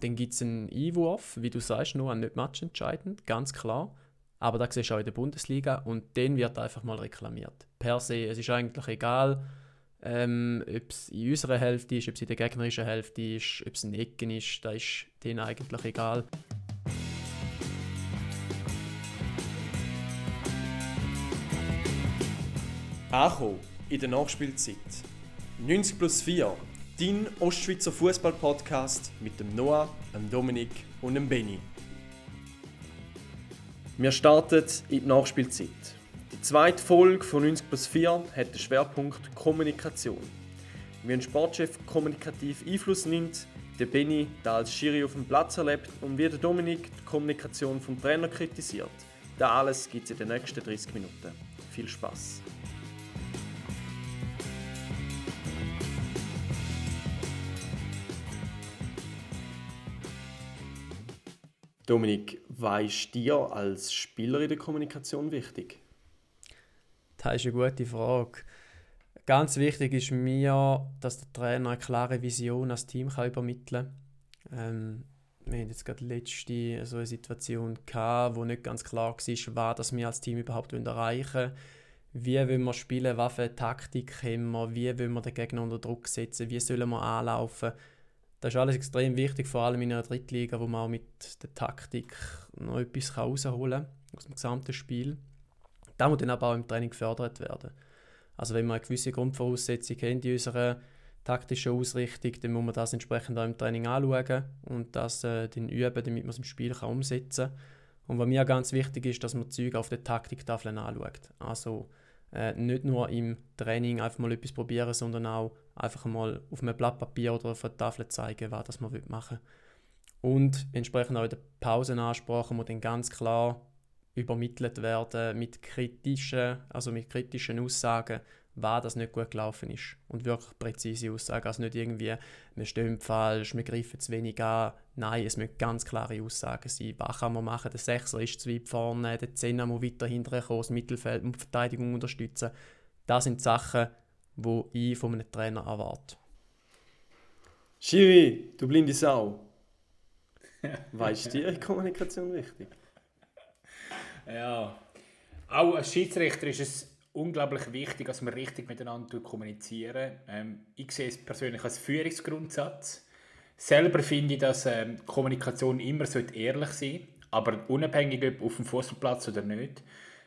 Dann gibt es einen Einwurf, wie du sagst, nur nicht matchentscheidend, ganz klar. Aber da siehst du auch in der Bundesliga und den wird einfach mal reklamiert. Per se, es ist eigentlich egal, ähm, ob es in unserer Hälfte ist, ob es in der gegnerischen Hälfte ist, ob es ein Ecken ist, da ist denen eigentlich egal. Ankommen in der Nachspielzeit. 90 plus 4, dein Ostschweizer Fußball-Podcast mit dem Noah, dem Dominik und dem Benny. Wir starten in die Nachspielzeit. Die zweite Folge von 90 plus 4 hat den Schwerpunkt Kommunikation. Wie ein Sportchef kommunikativ Einfluss nimmt, der Benny da als Schiri auf dem Platz erlebt und wie der Dominik die Kommunikation vom Trainer kritisiert. Das alles gibt es in den nächsten 30 Minuten. Viel Spaß! Dominik, was ist dir als Spieler in der Kommunikation wichtig? Das ist eine gute Frage. Ganz wichtig ist mir, dass der Trainer eine klare Vision als Team kann übermitteln kann. Ähm, wir hatten jetzt gerade letzte so eine Situation, gehabt, wo nicht ganz klar war, was das wir als Team überhaupt erreichen wollen. Wie wollen wir spielen, was Taktik haben wir, wie wollen wir den Gegner unter Druck setzen, wie sollen wir anlaufen. Das ist alles extrem wichtig, vor allem in einer Drittliga, wo man auch mit der Taktik noch etwas herausholen kann aus dem gesamten Spiel. Das muss dann aber auch im Training gefördert werden. Also wenn man eine gewisse Grundvoraussetzung hat in unserer taktischen Ausrichtung, dann muss man das entsprechend auch im Training anschauen und das äh, dann üben, damit man es im Spiel kann umsetzen kann. Und was mir ganz wichtig ist, dass man Züge auf der Taktiktafel anschaut. Also äh, nicht nur im Training einfach mal etwas probieren, sondern auch einfach mal auf einem Blatt Papier oder auf einer Tafel zeigen, was das man machen will. Und entsprechend auch in der Pausenansprache muss dann ganz klar übermittelt werden mit kritischen, also mit kritischen Aussagen, was das nicht gut gelaufen ist. Und wirklich präzise Aussagen. Also nicht irgendwie, wir stehen falsch, wir greifen zu wenig an. Nein, es müssen ganz klare Aussagen sein. Was kann man machen? Der Sechser ist zu weit vorne, der Zehner muss weiter hinterher kommen, das Mittelfeld und die Verteidigung unterstützen. Das sind Sachen, die ich von einem Trainer erwarte. Schiri, du blinde Sau. weißt du, dir Kommunikation wichtig? Ja, auch als Schiedsrichter ist es unglaublich wichtig, dass wir richtig miteinander kommunizieren. Ähm, ich sehe es persönlich als Führungsgrundsatz. Selber finde ich, dass ähm, Kommunikation immer ehrlich sein sollte, aber unabhängig ob auf dem Fußballplatz oder nicht.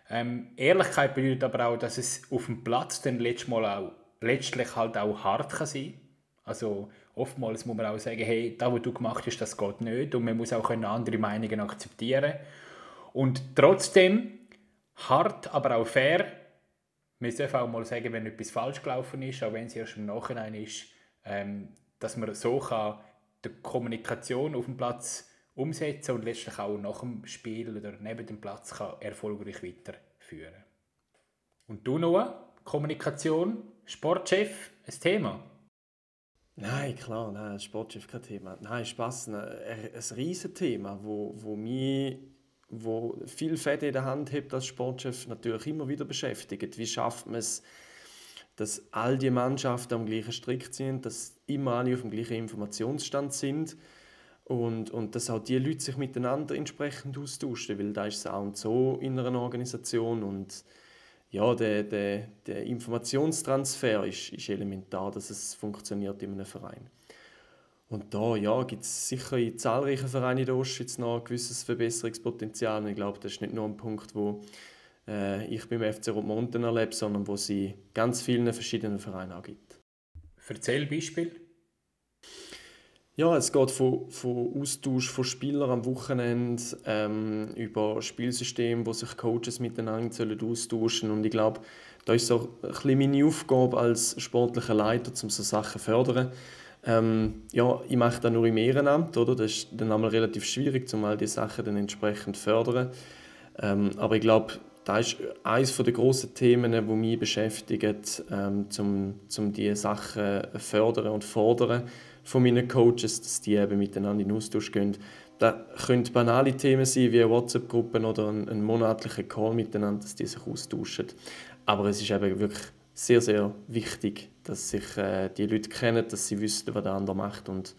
Ähm, Ehrlichkeit bedeutet aber auch, dass es auf dem Platz dann letztes Mal auch, letztlich halt auch hart kann sein. Also oftmals muss man auch sagen, hey, das, was du gemacht hast, das geht nicht. Und man muss auch andere Meinungen akzeptieren. Und trotzdem hart, aber auch fair. Wir dürfen auch mal sagen, wenn etwas falsch gelaufen ist, auch wenn es erst im Nachhinein ist, ähm, dass man so kann die Kommunikation auf dem Platz umsetzen und letztlich auch nach dem Spiel oder neben dem Platz kann erfolgreich weiterführen. Und du Noah, Kommunikation, Sportchef, ein Thema? Nein, klar, nein, Sportchef kein Thema. Nein, Spaß, ein, ein riesiges Thema, wo, wo mich wo viel Fäden in der Hand hat als Sportchef, natürlich immer wieder beschäftigt. Wie schafft man es, dass all die Mannschaften am gleichen Strick sind, dass immer alle auf dem gleichen Informationsstand sind und, und dass auch die Leute sich miteinander entsprechend austauschen, weil da ist es auch und so in einer Organisation und ja, der, der, der Informationstransfer ist, ist elementar, dass es funktioniert in einem Verein. Und da ja, gibt es sicher in zahlreichen Vereinen in der Ostschweiz noch ein gewisses Verbesserungspotenzial. Und ich glaube, das ist nicht nur ein Punkt, wo äh, ich beim FC Rottmonten erlebe, sondern wo sie ganz vielen verschiedenen Vereinen auch gibt. Erzähl Beispiel. Ja, es geht von, von Austausch von Spielern am Wochenende ähm, über Spielsysteme, wo sich Coaches miteinander sollen austauschen. Und ich glaube, da ist so ein bisschen meine Aufgabe als sportlicher Leiter, um so Sachen zu fördern. Ähm, ja, ich mache das nur im Ehrenamt, oder? Das ist dann einmal relativ schwierig, um all diese Sachen dann entsprechend zu fördern. Ähm, aber ich glaube, das ist eines der grossen Themen, die mich beschäftigen, ähm, um, um diese Sachen zu fördern und fordern von meinen Coaches, dass die eben miteinander in Austausch gehen. Das können banale Themen sein, wie WhatsApp-Gruppen oder ein, ein monatlicher Call miteinander, dass die sich austauschen. Aber es ist eben wirklich sehr, sehr wichtig, dass sich äh, die Leute kennen, dass sie wissen, was der andere macht und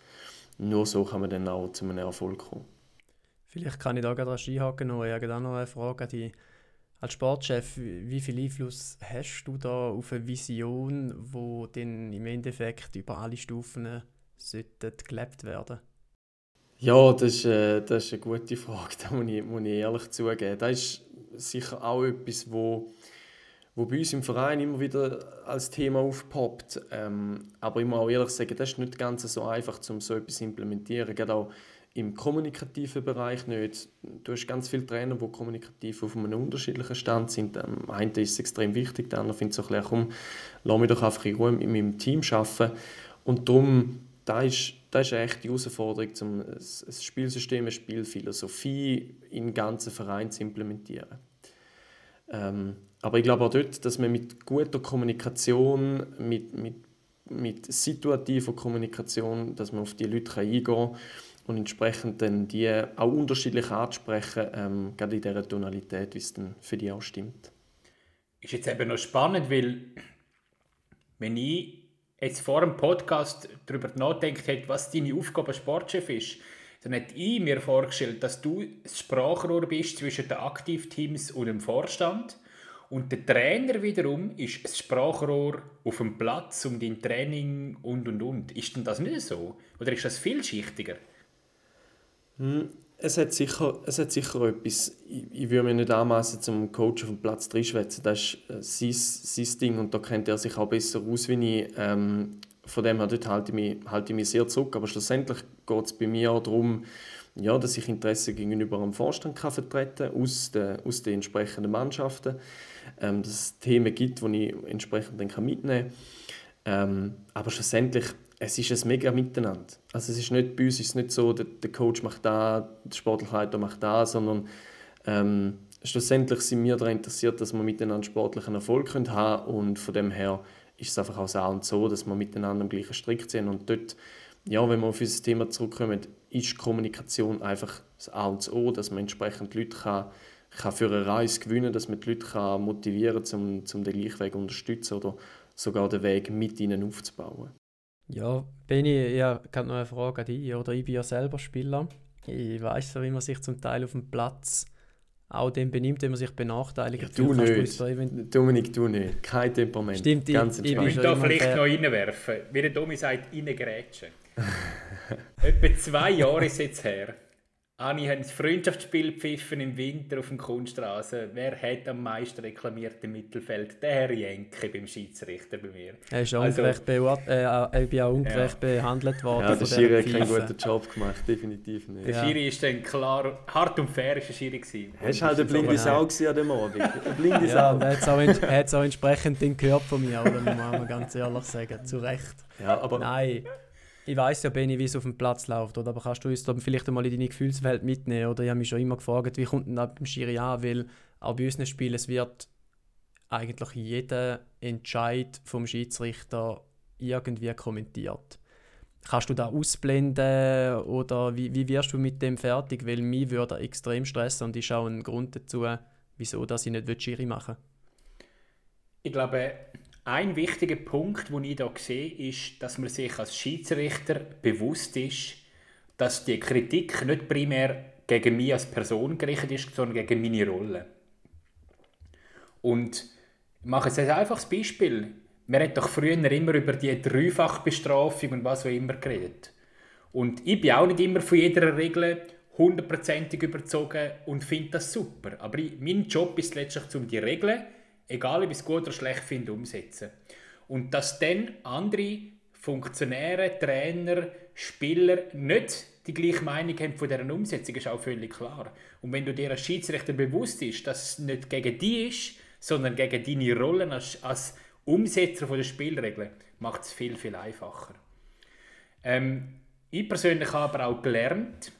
nur so kann man dann auch zu einem Erfolg kommen. Vielleicht kann ich da gerade einhaken, noch. ich habe noch eine Frage die als Sportchef, wie viel Einfluss hast du da auf eine Vision, wo dann im Endeffekt über alle Stufen sollte gelebt werden? Ja, das ist, äh, das ist eine gute Frage, da muss ich, muss ich ehrlich zugeben. Das ist sicher auch etwas, wo, wo bei uns im Verein immer wieder als Thema aufpoppt. Ähm, aber ich muss auch ehrlich sagen, das ist nicht ganz so einfach, um so etwas zu implementieren. Gerade auch im kommunikativen Bereich nicht. Du hast ganz viele Trainer, die kommunikativ auf einem unterschiedlichen Stand sind. Ähm, einer ist es extrem wichtig, der andere findet so ein bisschen, komm, lass mich doch einfach in Ruhe in meinem Team arbeiten. Und darum, da ist, das ist echt die Herausforderung, um ein Spielsystem, eine Spielphilosophie den ganzen Verein zu implementieren. Ähm, aber ich glaube auch dort, dass man mit guter Kommunikation, mit, mit, mit situativer Kommunikation, dass man auf die Leute eingehen kann und entsprechend dann die auch unterschiedlich ansprechen, ähm, gerade in dieser Tonalität, wie es dann für die auch stimmt. Ist jetzt eben noch spannend, weil wenn ich jetzt vor dem Podcast darüber nachdenkt hätte, was deine Aufgabe als Sportchef ist, dann hätte ich mir vorgestellt, dass du das Sprachrohr bist zwischen den Aktivteams und dem Vorstand und der Trainer wiederum ist das Sprachrohr auf dem Platz um dein Training und und und. Ist denn das nicht so? Oder ist das vielschichtiger? Es hat sicher, es hat sicher etwas. Ich, ich würde mir nicht anmaßen, zum Coach auf dem Platz reinschwätzen. Das ist äh, sein, sein Ding und da kennt er sich auch besser aus wie ich. Ähm, von dem her dort halte ich, mich, halte ich mich sehr zurück. Aber schlussendlich geht es bei mir auch darum, ja, dass ich Interesse gegenüber einem Vorstand kann vertreten aus den, aus den entsprechenden Mannschaften. Ähm, dass es Themen gibt, die ich entsprechend dann mitnehmen kann. Ähm, aber schlussendlich es ist ein mega Miteinander. Also es ist nicht, bei uns ist es nicht so, der, der Coach macht da, der sportliche Leiter macht da, sondern ähm, schlussendlich sind wir daran interessiert, dass wir miteinander sportlichen Erfolg haben können und von dem her ist es einfach auch so und so, dass wir miteinander am gleichen Strick ziehen und dort, ja, wenn wir auf unser Thema zurückkommen, ist Kommunikation einfach das A und O, dass man entsprechend Leute kann, kann für eine Reise gewinnen kann, dass man die Leute kann motivieren kann, um, um den gleichen Weg zu unterstützen oder sogar den Weg mit ihnen aufzubauen. Ja, Benni, ich habe noch eine Frage an dich. Oder ich bin ja selber Spieler. Ich weiß ja, wie man sich zum Teil auf dem Platz auch dem benimmt, wenn man sich benachteiligt. Ja, du nicht. Dominik, du nicht. Kein Temperament. Stimmt, Ganz ich, ich, ich da vielleicht noch reinwerfen. Wie der Domi sagt, reingrätschen. Etwa zwei Jahre ist jetzt her habe ich ein Freundschaftsspiel pfiffen im Winter auf dem Kunststraße. Wer hat am meisten reklamiert im Mittelfeld? Der Herr Jenke beim Schiedsrichter bei mir. Er ist also, ungerecht, äh, äh, auch ungerecht ja. behandelt worden. Ja, der Schiri hat keinen guten Job gemacht, definitiv nicht. Der Schiri ist dann klar, hart und fair ist der Schiri gewesen. Er war halt eine blinde Sau an dem Abend. Eine blinde Sau. Ja, er hat es auch, entsprechend gehört von mir, oder? muss man ganz ehrlich sagen. Zu Recht. Ja, aber... Nein. Ich weiß ja, Benny, wie es auf dem Platz läuft, oder? aber kannst du uns da vielleicht einmal in deine Gefühlswelt mitnehmen? Oder ich habe mich schon immer gefragt, wie kommt denn das beim Schiri an? Weil auch bei unseren Spielen, es wird eigentlich jeder Entscheid vom Schiedsrichter irgendwie kommentiert. Kannst du da ausblenden oder wie, wie wirst du mit dem fertig? Weil mich würde extrem stressen und ist auch ein Grund dazu, wieso dass ich nicht Schiri machen will. Ich glaube, ein wichtiger Punkt, den ich hier sehe, ist, dass man sich als Schiedsrichter bewusst ist, dass die Kritik nicht primär gegen mich als Person gerichtet ist, sondern gegen meine Rolle. Und ich mache jetzt ein einfaches Beispiel. Man hat doch früher immer über die Dreifachbestrafung und was auch immer geredet. Und ich bin auch nicht immer von jeder Regel hundertprozentig überzogen und finde das super. Aber ich, mein Job ist letztlich, um die Regeln egal ob ich es gut oder schlecht finde, umsetzen. Und dass dann andere Funktionäre, Trainer, Spieler nicht die gleiche Meinung haben von dieser Umsetzung, ist auch völlig klar. Und wenn du dir als Schiedsrichter bewusst bist, dass es nicht gegen dich ist, sondern gegen deine Rollen als, als Umsetzer der Spielregeln, macht es viel, viel einfacher. Ähm, ich persönlich habe aber auch gelernt,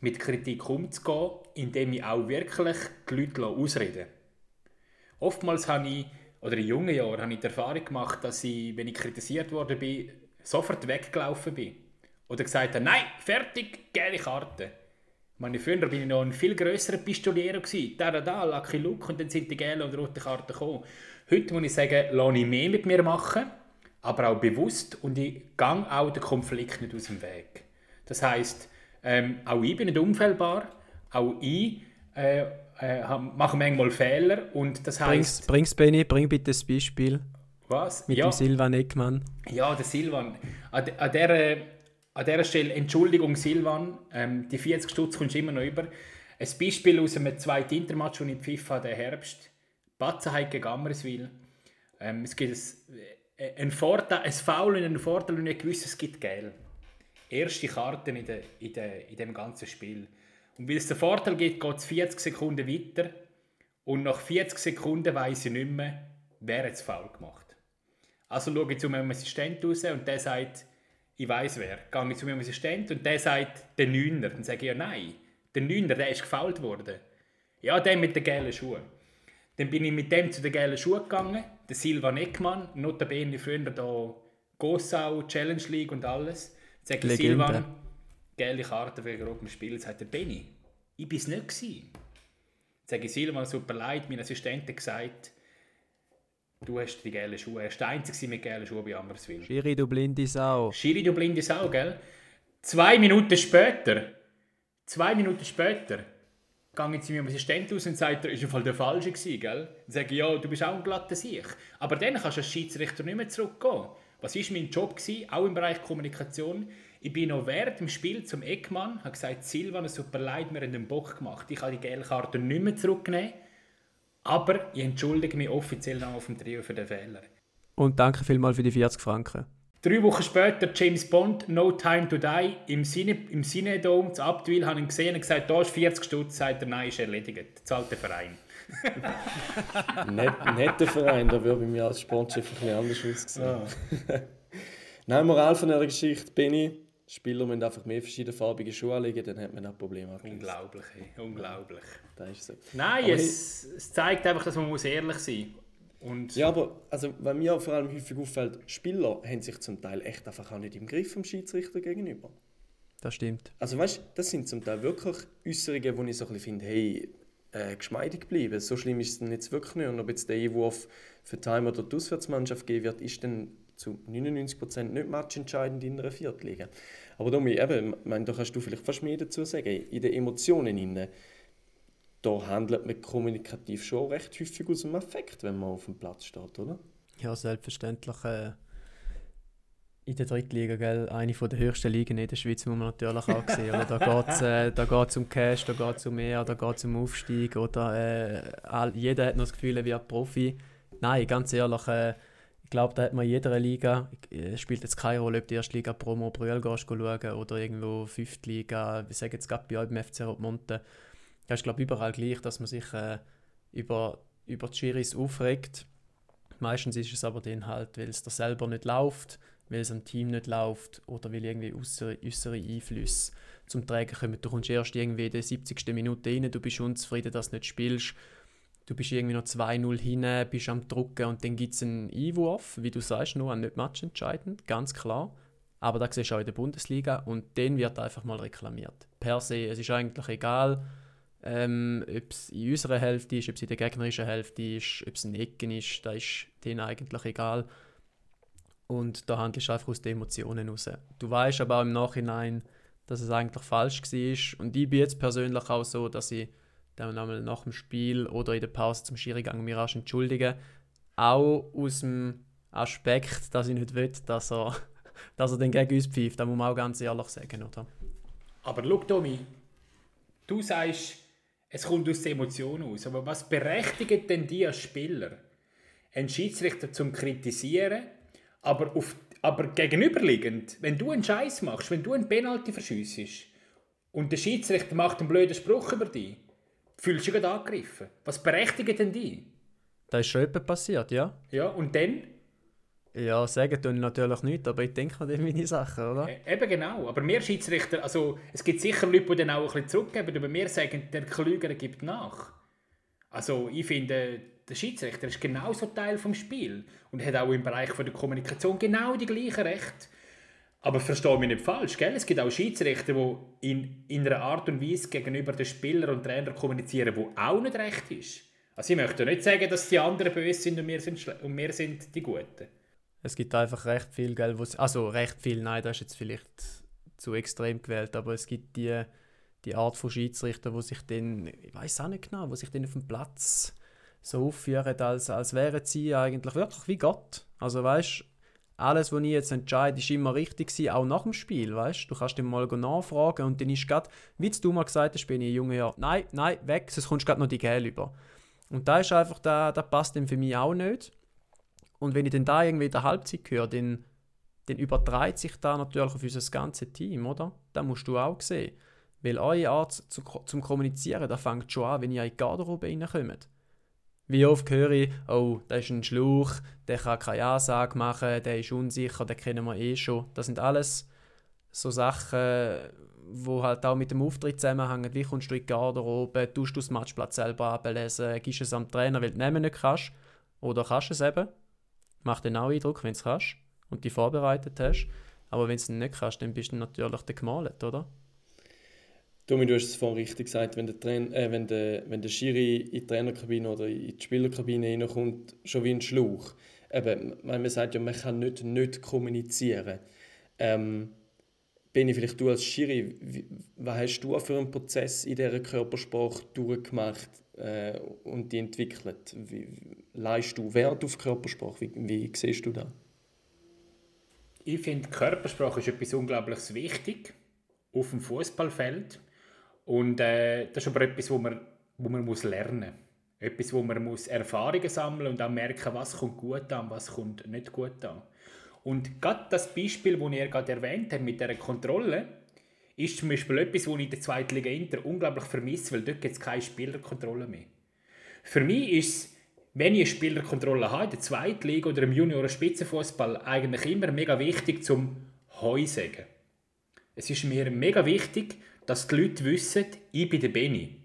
mit Kritik umzugehen, indem ich auch wirklich die Leute ausreden oftmals habe ich, oder in jungen Jahren, habe ich die Erfahrung gemacht, dass ich, wenn ich kritisiert worden bin, sofort weggelaufen bin. Oder gesagt habe, nein, fertig, gelbe Karte. Meine, früher war ich noch ein viel grösserer Pistoliero. Da, da, da, Lucky Luke und dann sind die gelben und roten Karten gekommen. Heute muss ich sagen, lasse ich mehr mit mir machen, aber auch bewusst und ich gehe auch den Konflikt nicht aus dem Weg. Das heißt, ähm, auch ich bin nicht unfehlbar, auch ich äh, äh, mache manchmal Fehler und das heißt... Bring's, Benny, bring bitte das Beispiel. Was? Mit ja. dem Silvan Eckmann. Ja, der Silvan. An, an, der, an dieser Stelle, Entschuldigung Silvan, ähm, die 40 Stutz kommst du immer noch über. Ein Beispiel aus einem zweiten Intermatch, den ich FIFA den Herbst. Batzenheit gegen Ammerswil. Ähm, es gibt ein, äh, ein, Vorteil, ein Foul und einen Vorteil und ich gewusst, es gibt Geld. Erste Karten in, de, in, de, in dem ganzen Spiel. Und weil es den Vorteil gibt, geht es 40 Sekunden weiter und nach 40 Sekunden weiß ich nicht mehr, wer es faul gemacht. Also schaue ich zu meinem Assistent raus und der sagt, ich weiß wer. Gehe ich zu meinem Assistent und der sagt, der Neuner. Dann sage ich, ja nein, der Neuner, der ist gefault worden. Ja, der mit den gelben Schuhen. Dann bin ich mit dem zu den gelben Schuhen gegangen, der Silvan Eckmann, notabene früher da Gossau, Challenge League und alles. Sage ich, Silvan, gelbe Karte wegen rotem Spiel. Sagt er, Benny, ich war es nicht. Gewesen. Sage ich, Silvan, super leid, mein Assistent hat gesagt, du hast die gelben Schuhe. Er ist der Einzige mit gelben Schuhen bei Ammerswil. Schiri, du blinde Sau. Schiri, du blinde Sau, gell? Zwei Minuten später, zwei Minuten später, gehe ich zu meinem Assistenten aus und sage, er war der Falsche, gewesen, gell? Dann sage ich, ja, du bist auch ein glatter Sieg. Aber dann kannst du als Schiedsrichter nicht mehr zurückgehen. Was war mein Job, gewesen, auch im Bereich Kommunikation? Ich bin noch während dem Spiel zum Eckmann, habe gesagt, Silvan, es super leid, wir haben den Bock gemacht. Ich kann die gelbe Karte nicht mehr zurücknehmen. Aber ich entschuldige mich offiziell noch auf dem Trio für den Fehler. Und danke vielmals für die 40 Franken. Drei Wochen später James Bond, No Time to Die, im, Cine, im Cinedome zu Abtwil, habe ich ihn gesehen und gesagt, da ist 40 Stutz, sagt er, nein, ist erledigt. Zahlt der Verein. Net, netter Verein, da würde ich mir als Sportchef ein bisschen anders aussehen. Ah. nein, Moral von dieser Geschichte, Benny, Spieler müssen einfach mehr verschiedenfarbige Schuhe anlegen, dann hat man ein Problem abgelöst. Unglaublich, ey. unglaublich. Das ist so. Nein, es, es, zeigt einfach, dass man muss ehrlich sein muss. Ja, aber also, was mir vor allem häufig auffällt, Spieler haben sich zum Teil echt einfach auch nicht im Griff vom Schiedsrichter gegenüber. Das stimmt. Also weißt das sind zum Teil wirklich Äußerungen, wo ich so ein bisschen finde, hey, äh, geschmeidig bleiben. So schlimm ist es dann jetzt wirklich nicht. Und ob jetzt der Einwurf für die Heim- oder die Auswärtsmannschaft geben wird, ist dann zu 99% nicht matchentscheidend in einer Viertliga. Aber Domi, eben, meine, da kannst du vielleicht fast mehr dazu sagen. In den Emotionen innen da handelt man kommunikativ schon recht häufig aus dem Affekt, wenn man auf dem Platz steht, oder? Ja, selbstverständlich. Äh, in der Drittliga, gell, eine der höchsten Ligen in der Schweiz, muss man natürlich auch sehen. Oder? Da geht es äh, um Cash, da geht es um mehr, da geht es um Aufstieg. Oder, äh, all, jeder hat noch das Gefühl, er wird Profi. Nein, ganz ehrlich, äh, ich glaube, da hat man in jeder Liga, es spielt jetzt keine Rolle, ob die erste Liga Promo Brühl schauen oder irgendwo fünfte Liga, wir sagen jetzt gerade bei euch beim FC Rotmonte, das ist, glaube ich, überall gleich, dass man sich äh, über, über die Schiris aufregt. Meistens ist es aber dann halt, weil es da selber nicht läuft, weil es am Team nicht läuft oder weil irgendwie äußere Einflüsse zum Tragen kommen. Du kommst erst irgendwie in der 70. Minute rein, du bist unzufrieden, dass du nicht spielst. Du bist irgendwie noch 2-0 hin, bist am Drucken und dann gibt es einen Einwurf, wie du sagst, nur nicht matchentscheidend, ganz klar. Aber da siehst du auch in der Bundesliga und den wird einfach mal reklamiert. Per se, es ist eigentlich egal, ähm, ob es in unserer Hälfte ist, ob es in der gegnerischen Hälfte ist, ob es in Ecken ist, da ist denen eigentlich egal. Und da handelst du einfach aus den Emotionen raus. Du weißt aber auch im Nachhinein, dass es eigentlich falsch war. Und ich bin jetzt persönlich auch so, dass ich dann einmal nach dem Spiel oder in der Pause zum Schirigang mir rasch entschuldige. Auch aus dem Aspekt, dass ich nicht will, dass er, dass er den gegen uns pfeift. Das muss man auch ganz ehrlich sagen, oder? Aber schau, Tommy, du sagst, es kommt aus den Emotionen aus. Aber was berechtigt denn die als Spieler, einen Schiedsrichter zum kritisieren, aber, auf, aber gegenüberliegend, wenn du einen Scheiß machst, wenn du einen Penalty verschiessest und der Schiedsrichter macht einen blöden Spruch über dich, fühlst du dich angegriffen. Was berechtigt denn die? Das ist schon etwas passiert, ja. Ja, und dann? Ja, sagen tun natürlich nicht, aber ich denke an meine Sachen, oder? E eben genau. Aber wir Schiedsrichter, also es gibt sicher Leute, die dann auch ein bisschen zurückgeben, aber wir sagen, der Klügere gibt nach. Also ich finde, der Schiedsrichter ist genauso Teil vom Spiel und hat auch im Bereich von der Kommunikation genau die gleichen Rechte. Aber verstehe mich nicht falsch, gell? es gibt auch Schiedsrichter, die in, in einer Art und Weise gegenüber den Spielern und Trainern kommunizieren, wo auch nicht recht ist. Also ich möchte nicht sagen, dass die anderen böse sind und wir sind, und wir sind die Guten. Es gibt einfach recht viel, gell, also recht viel, nein, das ist jetzt vielleicht zu extrem gewählt, aber es gibt die, die Art von Schiedsrichter, wo sich dann, ich weiß auch nicht genau, wo sich dann auf dem Platz so aufführen, als, als wären sie eigentlich wirklich wie Gott. Also weißt alles, was ich jetzt entscheide, ist immer richtig gewesen, auch nach dem Spiel, weißt du? kannst ihm mal nachfragen und dann ist gerade, wie du mal gesagt hast, bin ich Junge, ja, nein, nein, weg, sonst kommst du gerade noch die Gel über. Und da ist einfach, da, da passt dann für mich auch nicht. Und wenn ich dann da irgendwie in der Halbzeit höre, dann, dann übertreibt sich da natürlich auf unser ganzes Team, oder? Das musst du auch sehen. Weil eure Art zu, zum Kommunizieren, da fängt schon an, wenn ihr in die Garderobe reinkommt. Wie oft höre ich, oh, da ist ein Schluch, der kann keine Ansage machen, der ist unsicher, den kennen wir eh schon. Das sind alles so Sachen, wo halt auch mit dem Auftritt zusammenhängen. Wie kommst du in die Garderobe, tust du das Matchplatz selber ablesen, gibst es am Trainer, weil du nehmen nicht kannst. Oder kannst du es eben. Macht dann auch Eindruck, wenn du es kannst und dich vorbereitet hast. Aber wenn du es nicht kannst, dann bist du natürlich der gemalt, oder? Tommy, du hast es vorhin richtig gesagt, wenn der, äh, wenn der, wenn der Schiri in die Trainerkabine oder in die Spielerkabine reinkommt, schon wie ein Schlauch. Eben, man sagt ja, man kann nicht, nicht kommunizieren. Ähm, Benni, vielleicht du als Schiri, wie, was hast du für einen Prozess in dieser Körpersprache durchgemacht äh, und die entwickelt? Wie, leist du Wert auf Körpersprache? Wie, wie siehst du das? Ich finde, Körpersprache ist etwas unglaublich wichtig auf dem Fußballfeld. Und äh, das ist aber etwas, wo man, wo man muss lernen muss. Etwas, wo man muss Erfahrungen sammeln und auch merken, was kommt gut an, was kommt nicht gut an. Und gerade das Beispiel, das ihr gerade erwähnt habt mit dieser Kontrolle, ist zum Beispiel etwas, das ich in der zweiten Liga Inter unglaublich vermisse, weil dort gibt es keine Spielerkontrolle mehr. Für mich ist es, wenn ich eine Spielerkontrolle habe, in der zweiten Liga oder im Junior- Spitzenfußball, eigentlich immer mega wichtig zum Heu sagen. Es ist mir mega wichtig, dass die Leute wissen, ich bin der Benny.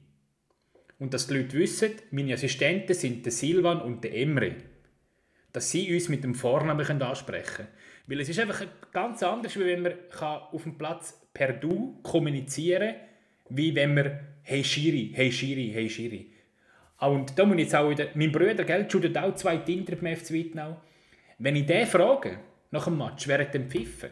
Und dass die Leute wissen, meine Assistenten sind der Silvan und der Emre. Dass sie uns mit dem Vornamen ansprechen können. Weil es ist einfach ganz anders, wie wenn man auf dem Platz per Du kommunizieren kann, wie wenn man «Hey Schiri, hey Schiri, hey Schiri». Und da muss ich jetzt auch wieder... Mein Bruder, gell, shootet auch zwei Tinder beim FC Wittnau. Wenn ich den frage, nach dem Match, während dem Pfiffen,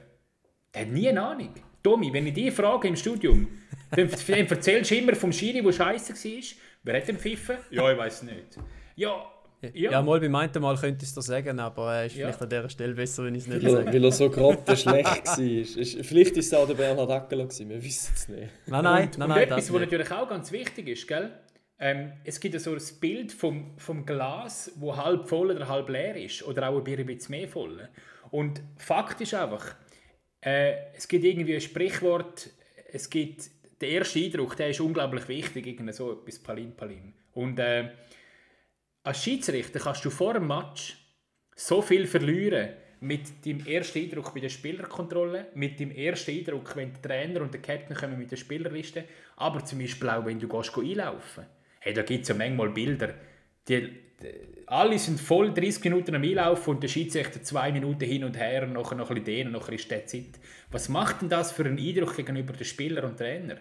der hat nie eine Ahnung. Tommy, wenn ich dich frage im Studium, dann, dann erzählst du immer vom Schiri, der scheiße war. Wer hat den pfiffen? Ja, ich weiß nicht. Ja, ja. ja, mal bei meinten Mal könnte ich es dir sagen, aber er ist ja. vielleicht an dieser Stelle besser, wenn ich es nicht weil, sage. Weil er so gerade schlecht war. Ist, vielleicht war es auch der Bernhard Ackelo, wir wissen es nicht. Nein, nein, und, nein, nein. Und etwas, was natürlich auch ganz wichtig ist, gell? Ähm, es gibt so ein Bild vom, vom Glas, wo halb voll oder halb leer ist, oder auch ein bisschen mehr voll. Und Fakt ist einfach, äh, es gibt irgendwie ein Sprichwort, es gibt der erste Eindruck, der ist unglaublich wichtig, irgendwie so etwas Palim Palim. Und äh, als Schiedsrichter kannst du vor dem Match so viel verlieren mit dem ersten Eindruck bei der Spielerkontrolle, mit dem ersten Eindruck, wenn der Trainer und der Captain kommen mit der Spielerliste, aber zum Beispiel auch, wenn du gehst, einlaufen. Hey, da gibt es ja manchmal Bilder, die, alle sind voll 30 Minuten am Einlaufen und der Schiedsrichter zwei Minuten hin und her, und nachher noch ein bisschen dehnen, nachher ist der Zeit. Was macht denn das für einen Eindruck gegenüber den Spieler und Trainer?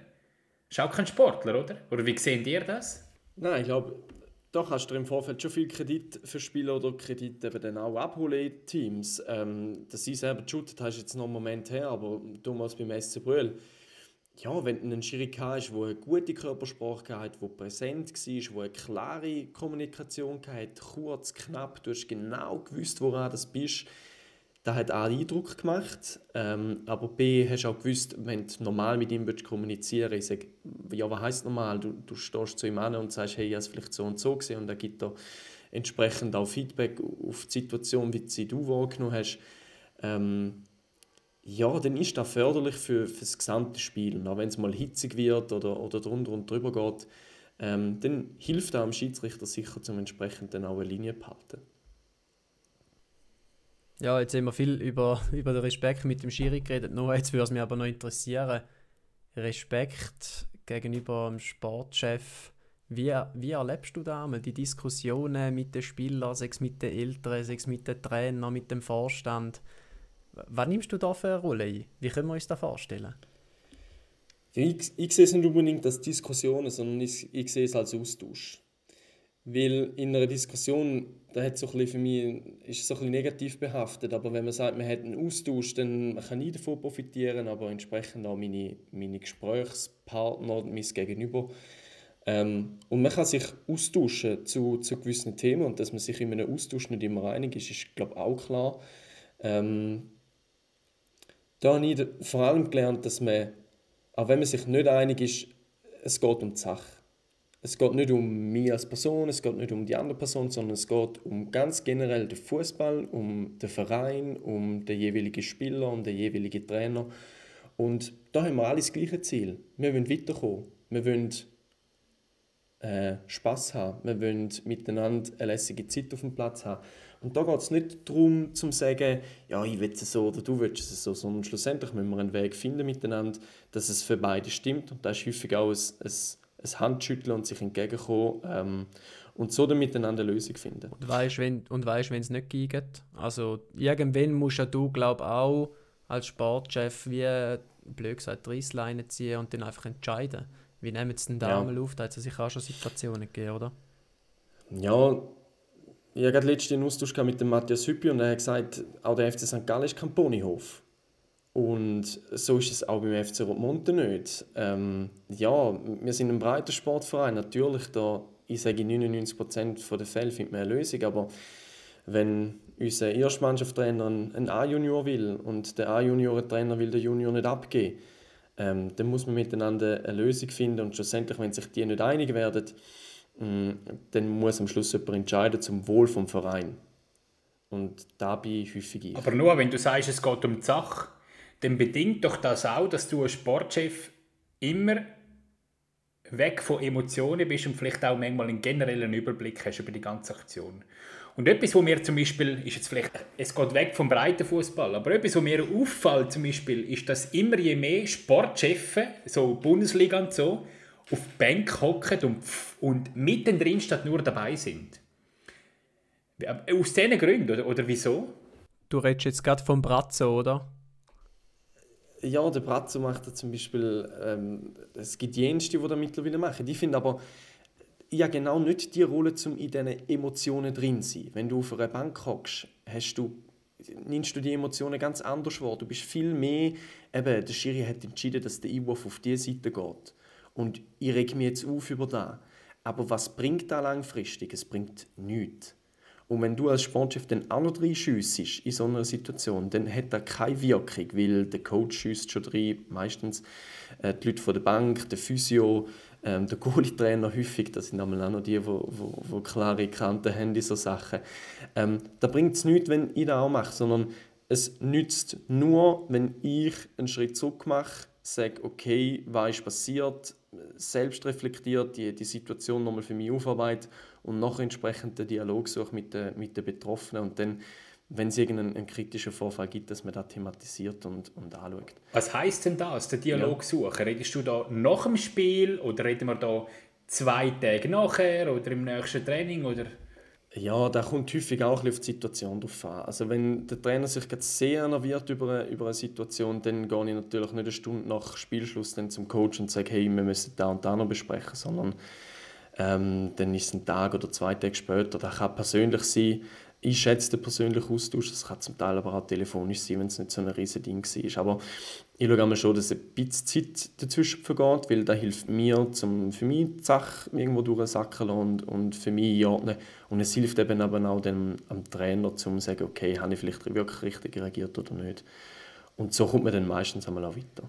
Ist auch kein Sportler, oder? Oder wie sehen ihr das? Nein, ich glaube, da hast du im Vorfeld schon viel Kredit für Spieler oder Kredit eben dann auch abholen Teams. Ähm, dass sie selber geshootet hast jetzt noch einen Moment her, aber damals beim SC Brühl, ja, wenn du einen Schiri hast, der eine gute Körpersprache hat, der präsent war, der eine klare Kommunikation hat, kurz, knapp, du hast genau gewusst, woran du bist, das hat A Eindruck gemacht, ähm, aber B hast auch gewusst, wenn du normal mit ihm kommunizieren willst, ich sage, ja, was heisst normal? Du, du stehst zu ihm an und sagst, hey, ich habe vielleicht so und so gesehen und er gibt da entsprechend auch Feedback auf die Situation, wie sie du wahrgenommen hast. Ähm, ja, dann ist das förderlich für, für das gesamte Spiel. Auch wenn es mal hitzig wird oder, oder drunter und drüber geht, ähm, dann hilft auch dem Schiedsrichter sicher, zum entsprechend dann auch eine Linie zu behalten. Ja, jetzt haben wir viel über, über den Respekt mit dem Schiri geredet. Nur jetzt würde es mich aber noch interessieren, Respekt gegenüber dem Sportchef. Wie, wie erlebst du da die Diskussionen mit den Spielern, sei es mit den Eltern, sei es mit den Trainern, mit dem Vorstand? Was nimmst du da für eine Rolle ein? Wie können wir uns das vorstellen? Ich, ich sehe es nicht unbedingt als Diskussionen, sondern ich, ich sehe es als Austausch. Weil in einer Diskussion, da hat so ein für mich, ist so ein bisschen negativ behaftet, aber wenn man sagt, man hat einen Austausch, dann kann ich davon profitieren, aber entsprechend auch meine, meine Gesprächspartner, mein Gegenüber. Ähm, und man kann sich austauschen zu, zu gewissen Themen und dass man sich in einem Austausch nicht immer einig ist, ist glaube ich auch klar. Ähm, da habe ich vor allem gelernt, dass man, auch wenn man sich nicht einig ist, es geht um die Sache. Es geht nicht um mich als Person, es geht nicht um die andere Person, sondern es geht um ganz generell den Fußball, um den Verein, um den jeweiligen Spieler, um den jeweiligen Trainer. Und da haben wir alle das gleiche Ziel. Wir wollen weiterkommen. Wir wollen äh, Spaß haben. Wir wollen miteinander eine lässige Zeit auf dem Platz haben. Und da geht es nicht darum, zu sagen, ja, ich will es so oder du willst es so, sondern schlussendlich müssen wir einen Weg finden miteinander, dass es für beide stimmt. Und das ist häufig auch ein, ein, ein Handschütteln und sich entgegenkommen ähm, und so dann miteinander eine Lösung finden. Und weißt, wenn es nicht geht? Also irgendwann musst ja du, glaube auch als Sportchef wie blöd gesagt Reissleine ziehen und dann einfach entscheiden. Wie nehmen Sie denn da ja. mal auf? Da hat es sicher auch schon Situationen gegeben, oder? Ja, ich hatte gerade letztens einen Austausch mit dem Matthias Hüppi und er hat gesagt, auch der FC St. Gallen ist kein Ponyhof. Und so ist es auch beim FC Rottmonte nicht. Ähm, ja, wir sind ein breiter Sportverein. Natürlich, da, ich sage in 99% der Fälle findet man eine Lösung, aber wenn unser Erstmannschaftstrainer einen A-Junior will und der A-Junioren-Trainer will den Junior nicht abgeben, ähm, dann muss man miteinander eine Lösung finden und schlussendlich, wenn sich die nicht einig werden, dann muss am Schluss jemand entscheiden zum Wohl vom Verein. Und da bin ich häufig ich. Aber nur, wenn du sagst, es geht um die Sache, dann bedingt doch das auch, dass du als Sportchef immer weg von Emotionen bist und vielleicht auch manchmal einen generellen Überblick hast über die ganze Aktion. Und etwas, wo mir zum Beispiel, ist jetzt vielleicht, es geht weg vom breiten Fußball, aber etwas, was mir auffällt zum Beispiel, ist, dass immer je mehr Sportchefs, so Bundesliga und so, auf die Bank hocken und, und mittendrin statt nur dabei sind. Aus diesen Gründen, oder, oder wieso? Du redest jetzt gerade vom Brazzo, oder? Ja, der Brazzo macht da zum Beispiel, ähm, es gibt jenste, die das mittlerweile machen. Ich finde aber, ja genau nicht die Rolle, um in diesen Emotionen drin zu sein. Wenn du auf einer Bank hockst, hast du, nimmst du die Emotionen ganz anders wahr. Du bist viel mehr, eben, der Schiri hat entschieden, dass der Einwurf auf diese Seite geht. Und ich reg mich jetzt auf über das. Aber was bringt das langfristig? Es bringt nichts. Und wenn du als Sportchef dann auch noch reinschiessest in so einer Situation, dann hat das keine Wirkung, weil der Coach schießt schon rein, meistens äh, die Leute von der Bank, der Physio, ähm, der Goalie-Trainer häufig, das sind auch noch die, die, klare Kanten haben in so Sachen. Ähm, da bringt es nichts, wenn ich das auch mache, sondern es nützt nur, wenn ich einen Schritt zurück mache, sage, okay, was ist passiert, selbst reflektiert, die, die Situation nochmal für mich aufarbeitet und noch entsprechend den Dialog suche mit den, mit den Betroffenen und dann, wenn es irgendeinen kritischen Vorfall gibt, dass man das thematisiert und, und anschaut. Was heißt denn das, den Dialog ja. suchen? Redest du da nach dem Spiel oder reden wir da zwei Tage nachher oder im nächsten Training oder... Ja, da kommt häufig auch auf die Situation drauf an. Also wenn der Trainer sich sehr nerviert über eine, über eine Situation, dann gehe ich natürlich nicht eine Stunde nach Spielschluss dann zum Coach und sage, hey, wir müssen da und da noch besprechen, sondern ähm, dann ist es ein Tag oder zwei Tage später. Das kann persönlich sein. Ich schätze den persönlichen Austausch. Das kann zum Teil aber auch telefonisch sein, wenn es nicht so ein riesiges Ding war. Aber ich schaue einmal schon, dass ein bisschen Zeit dazwischen vergeht, weil das hilft mir, zum für mich die Sache irgendwo durchsacken und, und für mich einordnen. Und es hilft eben aber auch dem, am Trainer, um zu sagen, okay, habe ich vielleicht wirklich richtig reagiert oder nicht. Und so kommt man dann meistens einmal auch weiter.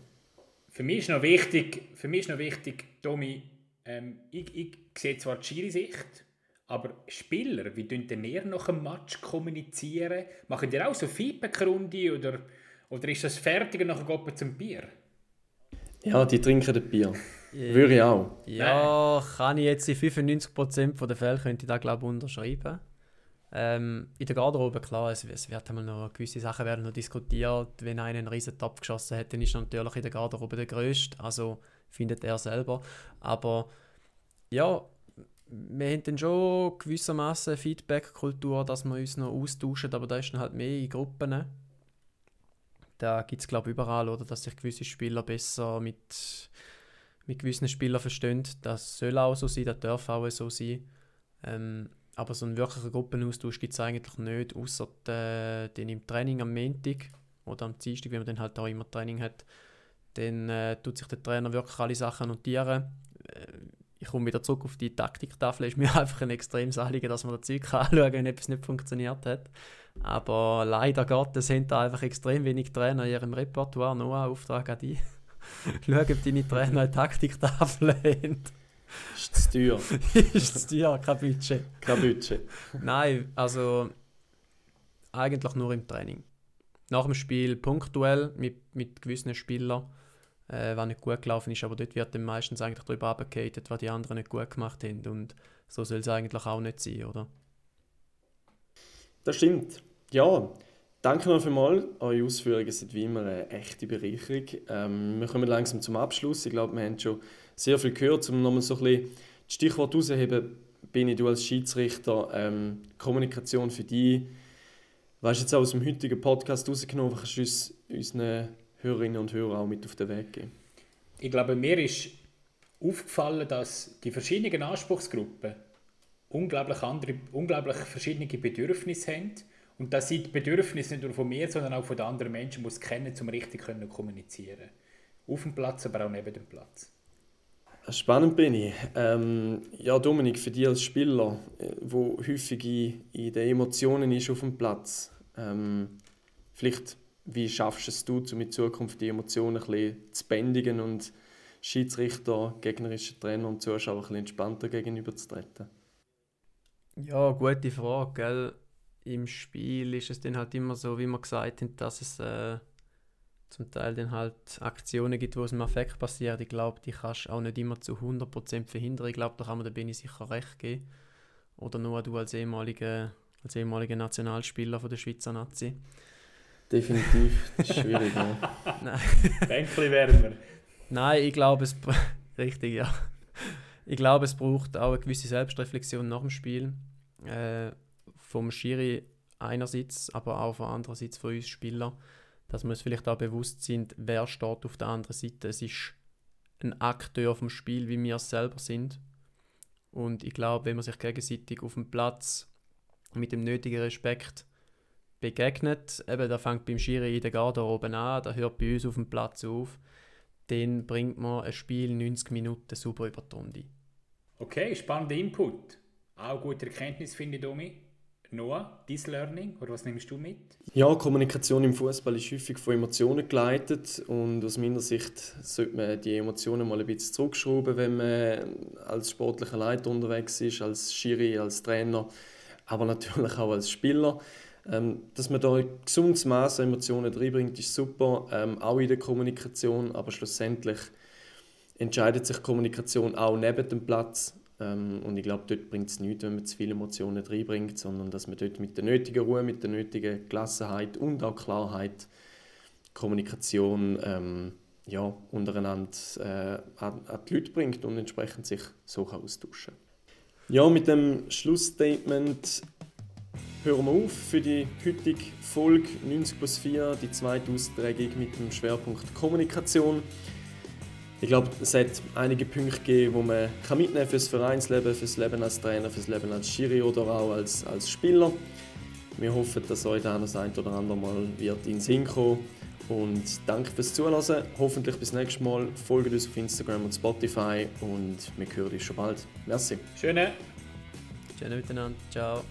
Für mich ist noch wichtig, für mich ist noch wichtig Tommy, ähm, ich, ich sehe zwar die Schiri-Sicht, aber Spieler, wie tun ihr nach dem Match kommunizieren? Machen die auch so Feedback-Runde oder oder ist das fertig und nachher geht zum Bier? Ja, die trinken das Bier. Würde ich auch. Ja, kann ich jetzt in 95% der Fälle könnte ich da glaube ich unterschreiben. Ähm, in der Garderobe, klar, es, es wird einmal noch gewisse Sachen werden noch diskutiert. Wenn einer einen riesen Top geschossen hat, dann ist er natürlich in der Garderobe der Größte. Also findet er selber. Aber ja, wir haben dann schon gewissermaßen Feedback-Kultur, dass wir uns noch austauschen, aber da ist dann halt mehr in Gruppen. Da gibt es, glaube ich, überall, oder, dass sich gewisse Spieler besser mit, mit gewissen Spielern verstehen. Das soll auch so sein, das darf auch so sein. Ähm, aber so einen wirklichen Gruppenaustausch gibt es eigentlich nicht, außer äh, den im Training am Montag oder am Dienstag, wenn man dann halt auch immer Training hat. Dann äh, tut sich der Trainer wirklich alle Sachen notieren. Äh, ich komme wieder zurück auf die Taktiktafel. Ist mir einfach ein extremes Anliegen, dass man das Zeug anschauen wenn etwas nicht funktioniert hat. Aber leider Gottes sind da einfach extrem wenig Trainer in ihrem Repertoire. Noah, Auftrag an dich. Schau, ob deine Trainer eine Taktiktafel haben. Ist zu teuer. ist zu teuer, kein Budget. Kein Budget. Nein, also eigentlich nur im Training. Nach dem Spiel punktuell mit, mit gewissen Spielern, äh, was nicht gut gelaufen ist, aber dort wird dann meistens eigentlich darüber abgehatet, was die anderen nicht gut gemacht haben und so soll es eigentlich auch nicht sein, oder? Das stimmt. Ja, danke noch einmal. Eure Ausführungen sind wie immer eine echte Bereicherung. Ähm, wir kommen langsam zum Abschluss. Ich glaube, wir haben schon sehr viel gehört, um nochmal so ein bisschen das Stichwort herauszuheben. Bini, du als Schiedsrichter, ähm, Kommunikation für dich. Was jetzt auch aus dem heutigen Podcast rausgenommen, kannst du uns, unseren Hörerinnen und Hörern auch mit auf den Weg geben? Ich glaube, mir ist aufgefallen, dass die verschiedenen Anspruchsgruppen unglaublich, andere, unglaublich verschiedene Bedürfnisse haben und dass sie die Bedürfnisse nicht nur von mir, sondern auch von den anderen Menschen muss kennen, um richtig können kommunizieren Auf dem Platz, aber auch neben dem Platz. Spannend bin ich. Ähm, ja, Dominik, für dich als Spieler, äh, wo häufig in, in den Emotionen ist auf dem Platz, ähm, vielleicht, wie schaffst es du, um in Zukunft die Emotionen ein zu bändigen und Schiedsrichter, gegnerische Trainer und Zuschauer ein bisschen entspannter gegenüberzutreten? Ja, gute Frage. Gell? Im Spiel ist es dann halt immer so, wie wir gesagt haben, dass es äh, zum Teil dann halt Aktionen gibt, wo es im Affekt passiert. Ich glaube, die kannst du auch nicht immer zu 100% verhindern. Ich glaube, da kann man der Benny sicher recht geben. Oder nur du als ehemaliger, als ehemaliger Nationalspieler von der Schweizer Nazi. Definitiv, das ist schwierig. ja. Nein. Werden wir. Nein, ich glaube, es... Richtig, ja. Ich glaube, es braucht auch eine gewisse Selbstreflexion nach dem Spiel äh, vom Schiri einerseits, aber auch von andererseits von uns Spielern, dass wir uns vielleicht auch bewusst sind, wer steht auf der anderen Seite. Es ist ein Akteur vom Spiel, wie wir es selber sind. Und ich glaube, wenn man sich gegenseitig auf dem Platz mit dem nötigen Respekt begegnet, eben, da fängt beim Schiri in der Garderobe an, da hört bei uns auf dem Platz auf, dann bringt man ein Spiel 90 Minuten super über die Runde. Okay, spannender Input. Auch gute Erkenntnis, finde ich, Domi. Noah, dein Learning, oder was nimmst du mit? Ja, Kommunikation im Fußball ist häufig von Emotionen geleitet und aus meiner Sicht sollte man die Emotionen mal ein bisschen zurückschrauben, wenn man als sportlicher Leiter unterwegs ist, als Schiri, als Trainer, aber natürlich auch als Spieler. Ähm, dass man da ein gesundes Maß an Emotionen reinbringt, ist super, ähm, auch in der Kommunikation, aber schlussendlich entscheidet sich Kommunikation auch neben dem Platz. Ähm, und ich glaube, dort bringt es nichts, wenn man zu viele Emotionen reinbringt, sondern dass man dort mit der nötigen Ruhe, mit der nötigen Gelassenheit und auch Klarheit Kommunikation ähm, ja, untereinander äh, an, an, die Leute bringt und entsprechend sich so kann austauschen Ja, mit dem Schlussstatement hören wir auf für die heutige Folge 90 plus 4, die zweite Austragung mit dem Schwerpunkt Kommunikation. Ich glaube, es hat einige Punkte gegeben, die man kann mitnehmen kann für das Vereinsleben, für das Leben als Trainer, für das Leben als Schiri oder auch als, als Spieler. Wir hoffen, dass euch da das ein oder andere Mal wird in den Sinn kommen. Und danke fürs Zuhören. Hoffentlich bis nächstes Mal. Folgt uns auf Instagram und Spotify und wir hören uns schon bald. Merci. Schöne. Schöne miteinander. Ciao.